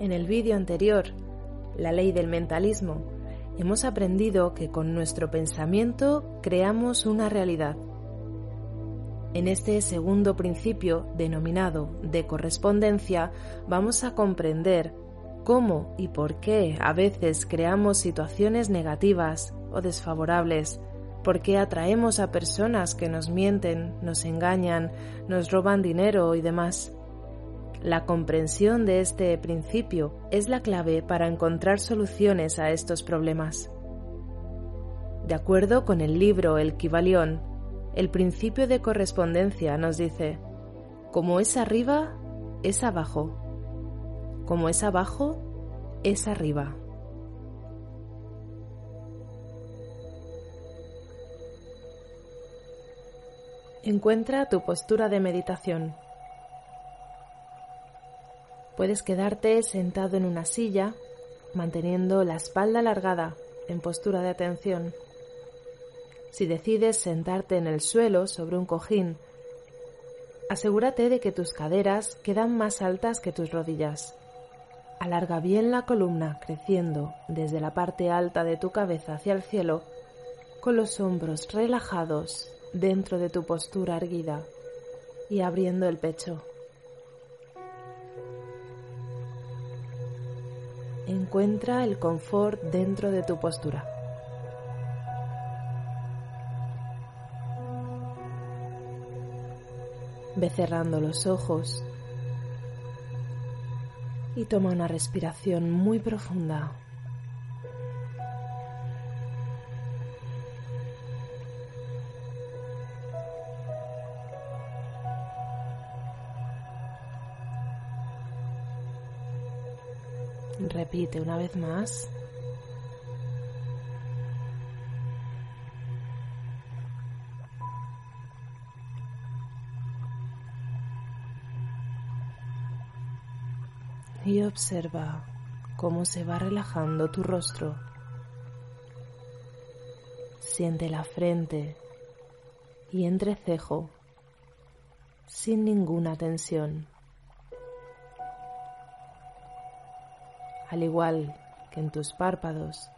En el vídeo anterior, la ley del mentalismo, hemos aprendido que con nuestro pensamiento creamos una realidad. En este segundo principio, denominado de correspondencia, vamos a comprender cómo y por qué a veces creamos situaciones negativas o desfavorables, por qué atraemos a personas que nos mienten, nos engañan, nos roban dinero y demás. La comprensión de este principio es la clave para encontrar soluciones a estos problemas. De acuerdo con el libro El Kibalión, el principio de correspondencia nos dice, como es arriba, es abajo. Como es abajo, es arriba. Encuentra tu postura de meditación. Puedes quedarte sentado en una silla, manteniendo la espalda alargada en postura de atención. Si decides sentarte en el suelo sobre un cojín, asegúrate de que tus caderas quedan más altas que tus rodillas. Alarga bien la columna creciendo desde la parte alta de tu cabeza hacia el cielo, con los hombros relajados dentro de tu postura erguida y abriendo el pecho. Encuentra el confort dentro de tu postura. Ve cerrando los ojos y toma una respiración muy profunda. Repite una vez más. Y observa cómo se va relajando tu rostro. Siente la frente y entrecejo sin ninguna tensión. Al igual que en tus párpados,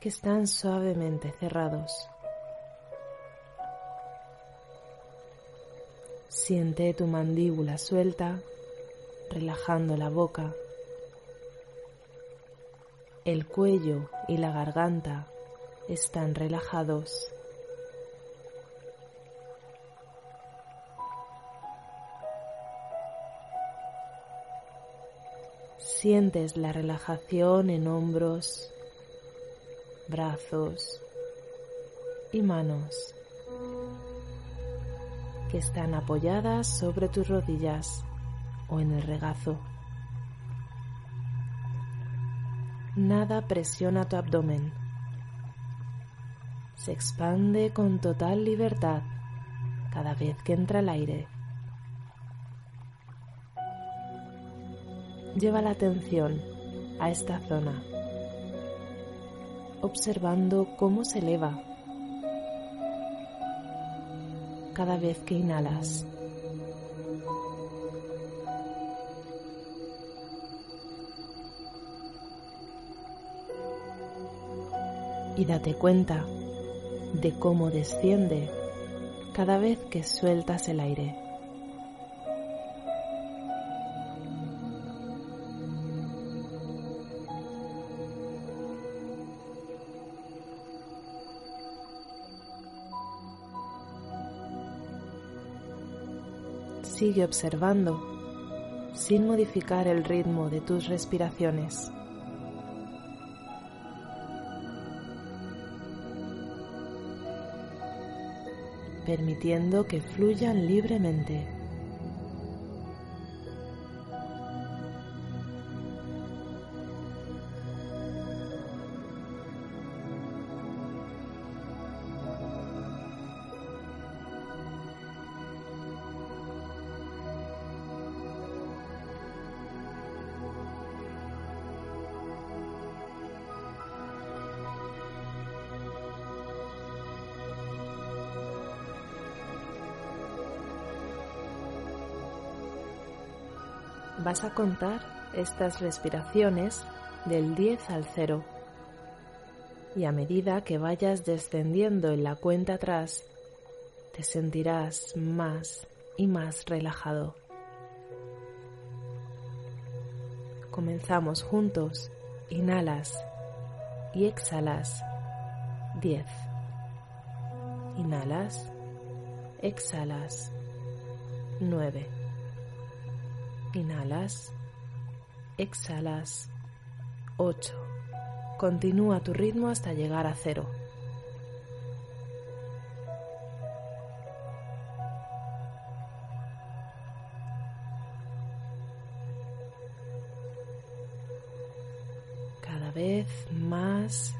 que están suavemente cerrados. Siente tu mandíbula suelta, relajando la boca. El cuello y la garganta están relajados. Sientes la relajación en hombros, brazos y manos que están apoyadas sobre tus rodillas o en el regazo. Nada presiona tu abdomen. Se expande con total libertad cada vez que entra el aire. Lleva la atención a esta zona, observando cómo se eleva cada vez que inhalas. Y date cuenta de cómo desciende cada vez que sueltas el aire. Sigue observando sin modificar el ritmo de tus respiraciones. permitiendo que fluyan libremente. Vas a contar estas respiraciones del 10 al 0 y a medida que vayas descendiendo en la cuenta atrás, te sentirás más y más relajado. Comenzamos juntos. Inhalas y exhalas 10. Inhalas, exhalas 9. Inhalas, exhalas. 8. Continúa tu ritmo hasta llegar a cero. Cada vez más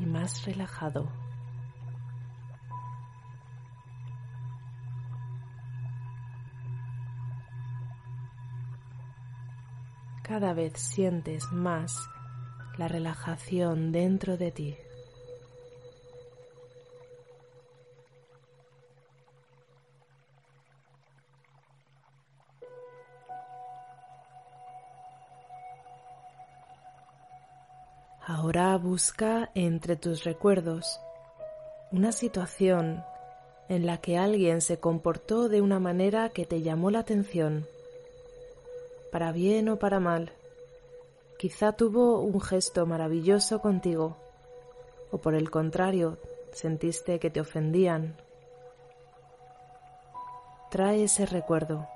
y más relajado. Cada vez sientes más la relajación dentro de ti. Ahora busca entre tus recuerdos una situación en la que alguien se comportó de una manera que te llamó la atención para bien o para mal. Quizá tuvo un gesto maravilloso contigo, o por el contrario, sentiste que te ofendían. Trae ese recuerdo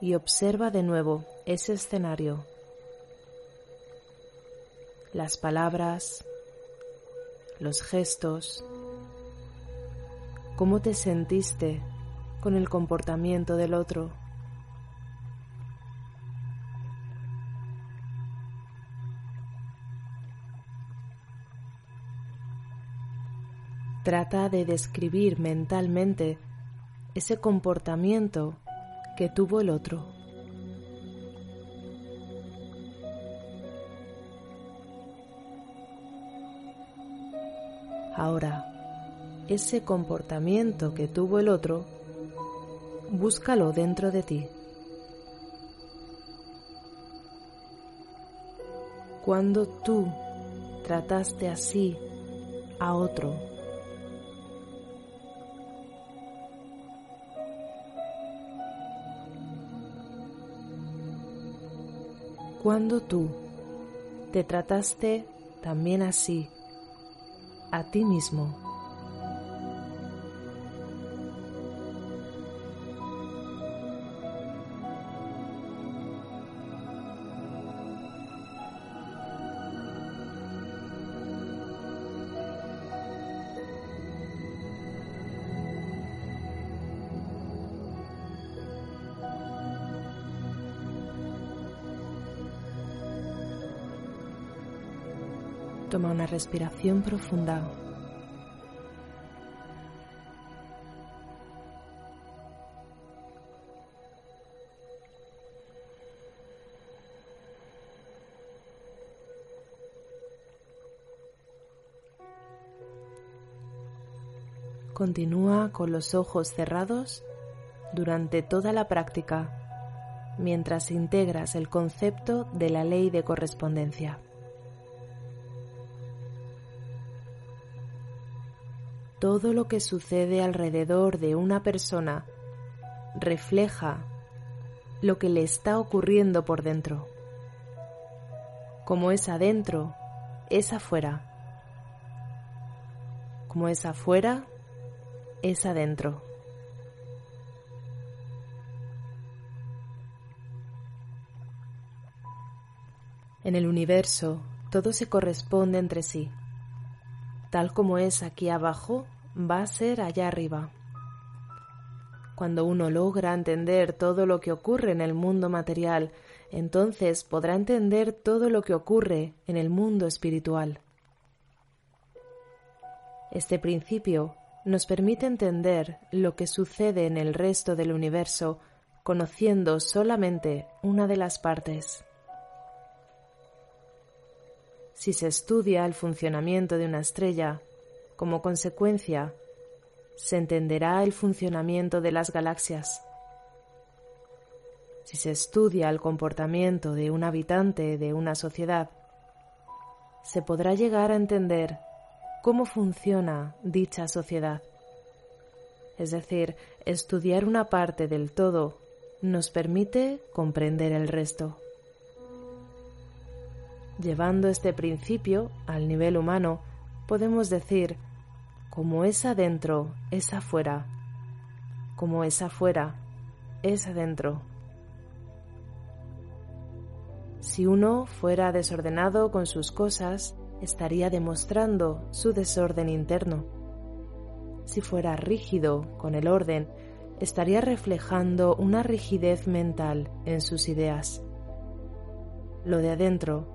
y observa de nuevo ese escenario. Las palabras, los gestos, cómo te sentiste con el comportamiento del otro. Trata de describir mentalmente ese comportamiento que tuvo el otro. Ahora, ese comportamiento que tuvo el otro, búscalo dentro de ti. Cuando tú trataste así a otro, cuando tú te trataste también así a ti mismo. Una respiración profunda. Continúa con los ojos cerrados durante toda la práctica mientras integras el concepto de la ley de correspondencia. Todo lo que sucede alrededor de una persona refleja lo que le está ocurriendo por dentro. Como es adentro, es afuera. Como es afuera, es adentro. En el universo todo se corresponde entre sí. Tal como es aquí abajo, va a ser allá arriba. Cuando uno logra entender todo lo que ocurre en el mundo material, entonces podrá entender todo lo que ocurre en el mundo espiritual. Este principio nos permite entender lo que sucede en el resto del universo conociendo solamente una de las partes. Si se estudia el funcionamiento de una estrella, como consecuencia, se entenderá el funcionamiento de las galaxias. Si se estudia el comportamiento de un habitante de una sociedad, se podrá llegar a entender cómo funciona dicha sociedad. Es decir, estudiar una parte del todo nos permite comprender el resto. Llevando este principio al nivel humano, podemos decir como es adentro, es afuera. Como es afuera, es adentro. Si uno fuera desordenado con sus cosas, estaría demostrando su desorden interno. Si fuera rígido con el orden, estaría reflejando una rigidez mental en sus ideas. Lo de adentro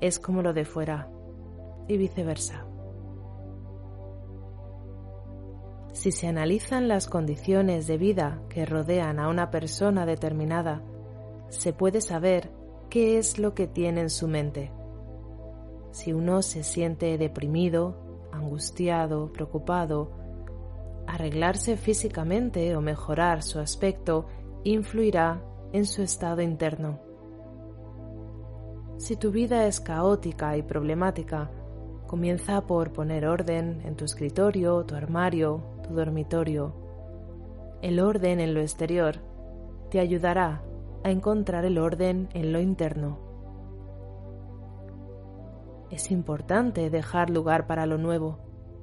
es como lo de fuera y viceversa. Si se analizan las condiciones de vida que rodean a una persona determinada, se puede saber qué es lo que tiene en su mente. Si uno se siente deprimido, angustiado, preocupado, arreglarse físicamente o mejorar su aspecto influirá en su estado interno. Si tu vida es caótica y problemática, comienza por poner orden en tu escritorio, tu armario, tu dormitorio. El orden en lo exterior te ayudará a encontrar el orden en lo interno. Es importante dejar lugar para lo nuevo,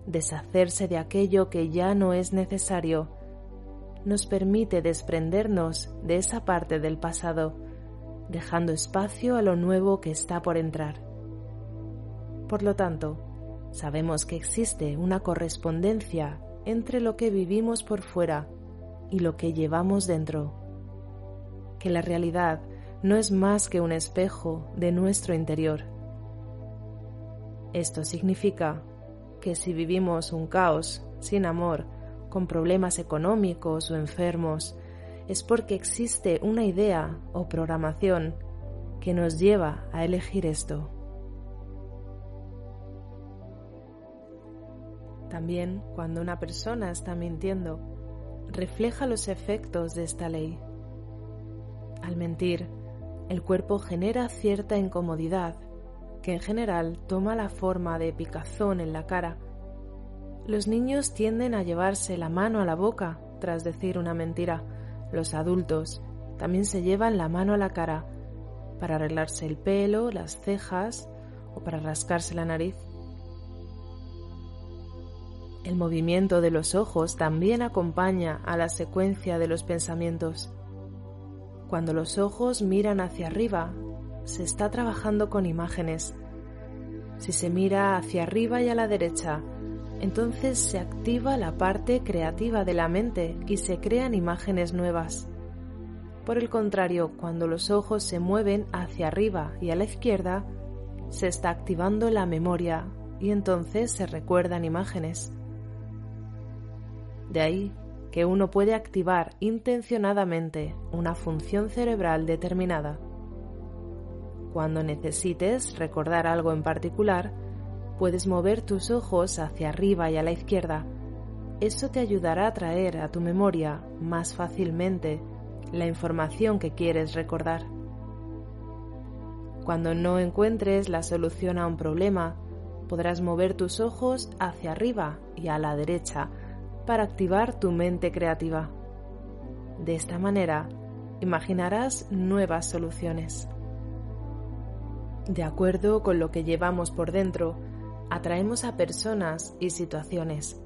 deshacerse de aquello que ya no es necesario. Nos permite desprendernos de esa parte del pasado, dejando espacio a lo nuevo que está por entrar. Por lo tanto, sabemos que existe una correspondencia entre lo que vivimos por fuera y lo que llevamos dentro. Que la realidad no es más que un espejo de nuestro interior. Esto significa que si vivimos un caos sin amor, con problemas económicos o enfermos, es porque existe una idea o programación que nos lleva a elegir esto. También cuando una persona está mintiendo, refleja los efectos de esta ley. Al mentir, el cuerpo genera cierta incomodidad que en general toma la forma de picazón en la cara. Los niños tienden a llevarse la mano a la boca tras decir una mentira. Los adultos también se llevan la mano a la cara para arreglarse el pelo, las cejas o para rascarse la nariz. El movimiento de los ojos también acompaña a la secuencia de los pensamientos. Cuando los ojos miran hacia arriba, se está trabajando con imágenes. Si se mira hacia arriba y a la derecha, entonces se activa la parte creativa de la mente y se crean imágenes nuevas. Por el contrario, cuando los ojos se mueven hacia arriba y a la izquierda, se está activando la memoria y entonces se recuerdan imágenes. De ahí que uno puede activar intencionadamente una función cerebral determinada. Cuando necesites recordar algo en particular, puedes mover tus ojos hacia arriba y a la izquierda. Eso te ayudará a traer a tu memoria más fácilmente la información que quieres recordar. Cuando no encuentres la solución a un problema, podrás mover tus ojos hacia arriba y a la derecha para activar tu mente creativa. De esta manera, imaginarás nuevas soluciones. De acuerdo con lo que llevamos por dentro, atraemos a personas y situaciones.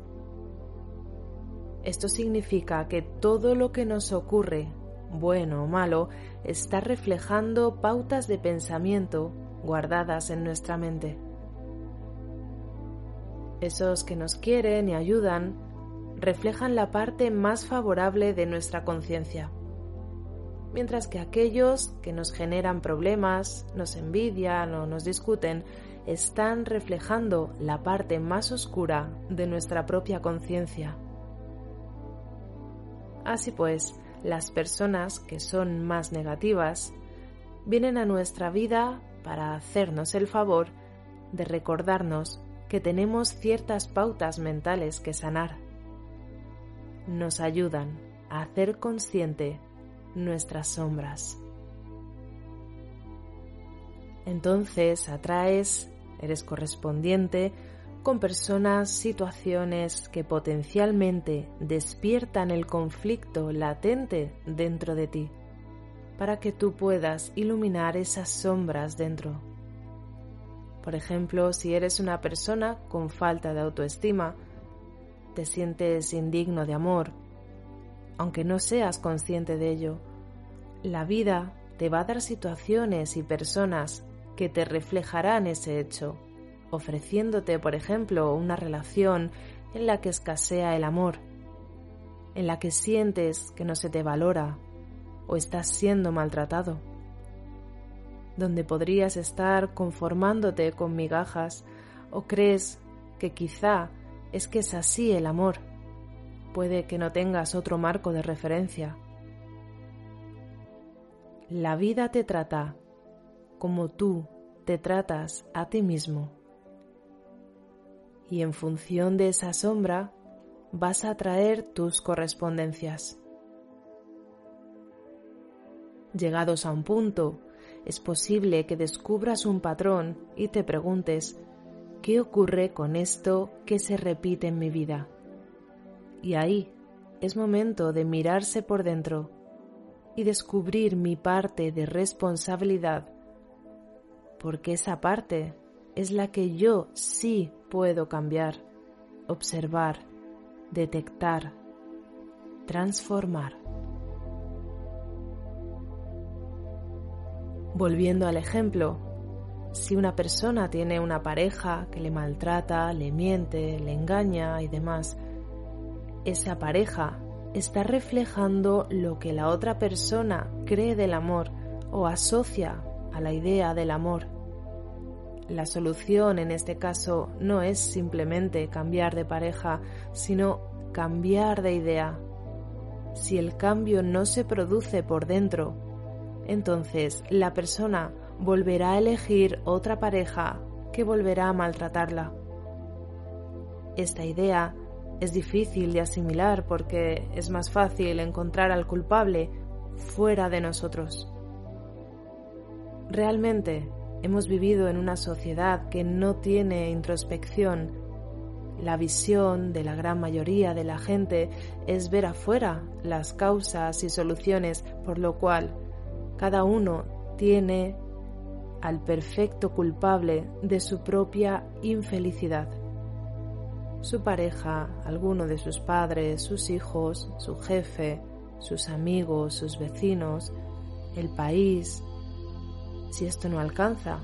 Esto significa que todo lo que nos ocurre, bueno o malo, está reflejando pautas de pensamiento guardadas en nuestra mente. Esos que nos quieren y ayudan reflejan la parte más favorable de nuestra conciencia, mientras que aquellos que nos generan problemas, nos envidian o nos discuten, están reflejando la parte más oscura de nuestra propia conciencia. Así pues, las personas que son más negativas vienen a nuestra vida para hacernos el favor de recordarnos que tenemos ciertas pautas mentales que sanar. Nos ayudan a hacer consciente nuestras sombras. Entonces atraes, eres correspondiente con personas, situaciones que potencialmente despiertan el conflicto latente dentro de ti, para que tú puedas iluminar esas sombras dentro. Por ejemplo, si eres una persona con falta de autoestima, te sientes indigno de amor, aunque no seas consciente de ello, la vida te va a dar situaciones y personas que te reflejarán ese hecho, ofreciéndote, por ejemplo, una relación en la que escasea el amor, en la que sientes que no se te valora o estás siendo maltratado, donde podrías estar conformándote con migajas o crees que quizá es que es así el amor puede que no tengas otro marco de referencia. La vida te trata como tú te tratas a ti mismo. Y en función de esa sombra vas a traer tus correspondencias. Llegados a un punto, es posible que descubras un patrón y te preguntes, ¿qué ocurre con esto que se repite en mi vida? Y ahí es momento de mirarse por dentro y descubrir mi parte de responsabilidad, porque esa parte es la que yo sí puedo cambiar, observar, detectar, transformar. Volviendo al ejemplo, si una persona tiene una pareja que le maltrata, le miente, le engaña y demás, esa pareja está reflejando lo que la otra persona cree del amor o asocia a la idea del amor. La solución en este caso no es simplemente cambiar de pareja, sino cambiar de idea. Si el cambio no se produce por dentro, entonces la persona volverá a elegir otra pareja que volverá a maltratarla. Esta idea es difícil de asimilar porque es más fácil encontrar al culpable fuera de nosotros. Realmente hemos vivido en una sociedad que no tiene introspección. La visión de la gran mayoría de la gente es ver afuera las causas y soluciones, por lo cual cada uno tiene al perfecto culpable de su propia infelicidad su pareja, alguno de sus padres, sus hijos, su jefe, sus amigos, sus vecinos, el país. Si esto no alcanza,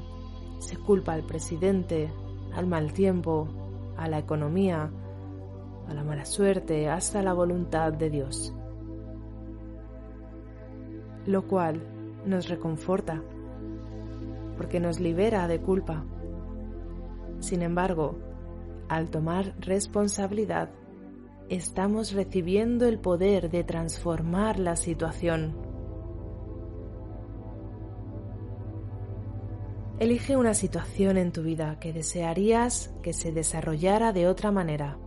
se culpa al presidente, al mal tiempo, a la economía, a la mala suerte, hasta la voluntad de Dios. Lo cual nos reconforta, porque nos libera de culpa. Sin embargo, al tomar responsabilidad, estamos recibiendo el poder de transformar la situación. Elige una situación en tu vida que desearías que se desarrollara de otra manera.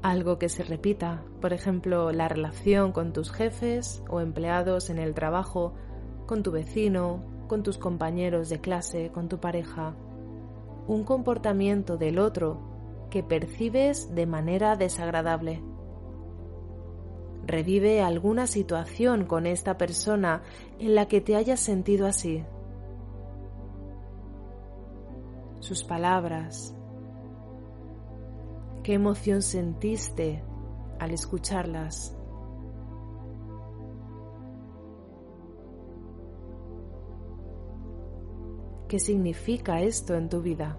Algo que se repita, por ejemplo, la relación con tus jefes o empleados en el trabajo, con tu vecino, con tus compañeros de clase, con tu pareja un comportamiento del otro que percibes de manera desagradable. Revive alguna situación con esta persona en la que te hayas sentido así. Sus palabras. ¿Qué emoción sentiste al escucharlas? ¿Qué significa esto en tu vida?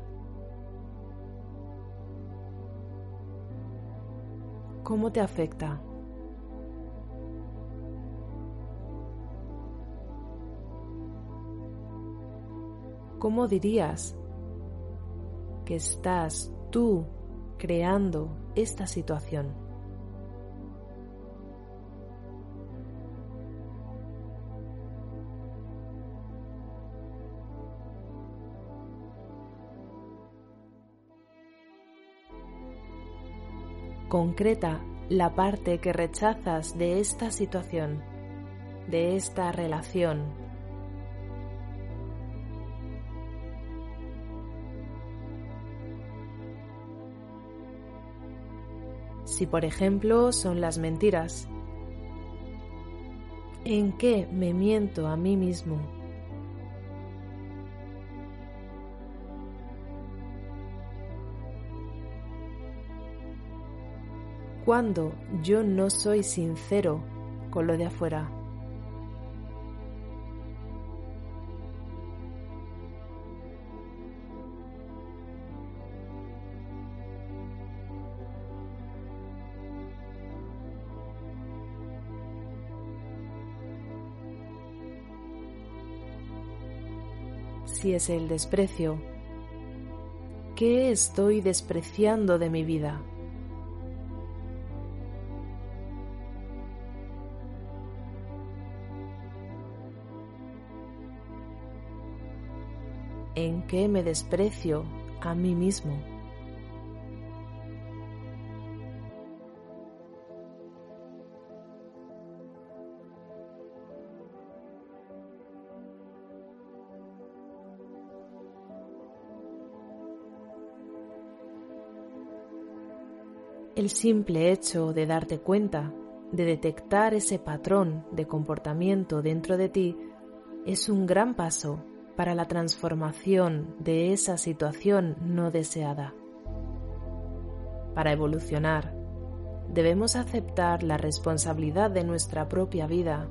¿Cómo te afecta? ¿Cómo dirías que estás tú creando esta situación? Concreta la parte que rechazas de esta situación, de esta relación. Si por ejemplo son las mentiras, ¿en qué me miento a mí mismo? Cuando yo no soy sincero con lo de afuera. Si es el desprecio, ¿qué estoy despreciando de mi vida? Qué me desprecio a mí mismo. El simple hecho de darte cuenta, de detectar ese patrón de comportamiento dentro de ti, es un gran paso para la transformación de esa situación no deseada. Para evolucionar, debemos aceptar la responsabilidad de nuestra propia vida.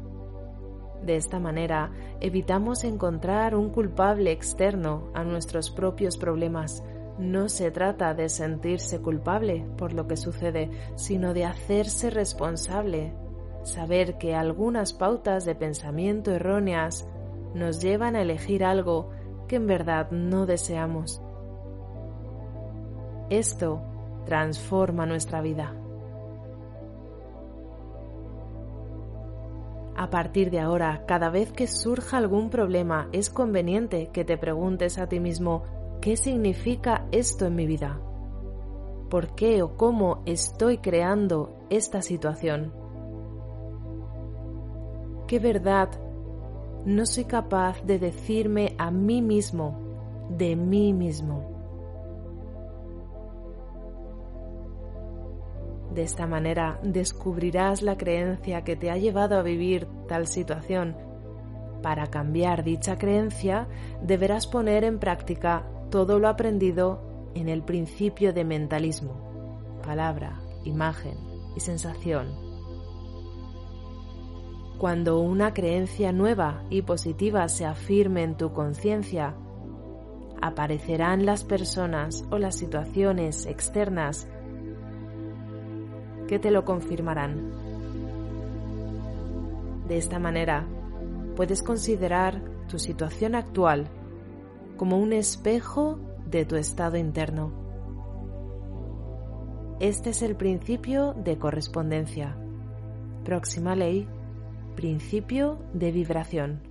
De esta manera, evitamos encontrar un culpable externo a nuestros propios problemas. No se trata de sentirse culpable por lo que sucede, sino de hacerse responsable, saber que algunas pautas de pensamiento erróneas nos llevan a elegir algo que en verdad no deseamos. Esto transforma nuestra vida. A partir de ahora, cada vez que surja algún problema, es conveniente que te preguntes a ti mismo, ¿qué significa esto en mi vida? ¿Por qué o cómo estoy creando esta situación? ¿Qué verdad no soy capaz de decirme a mí mismo, de mí mismo. De esta manera descubrirás la creencia que te ha llevado a vivir tal situación. Para cambiar dicha creencia deberás poner en práctica todo lo aprendido en el principio de mentalismo, palabra, imagen y sensación cuando una creencia nueva y positiva se afirme en tu conciencia, aparecerán las personas o las situaciones externas que te lo confirmarán. De esta manera, puedes considerar tu situación actual como un espejo de tu estado interno. Este es el principio de correspondencia. Próxima ley principio de vibración.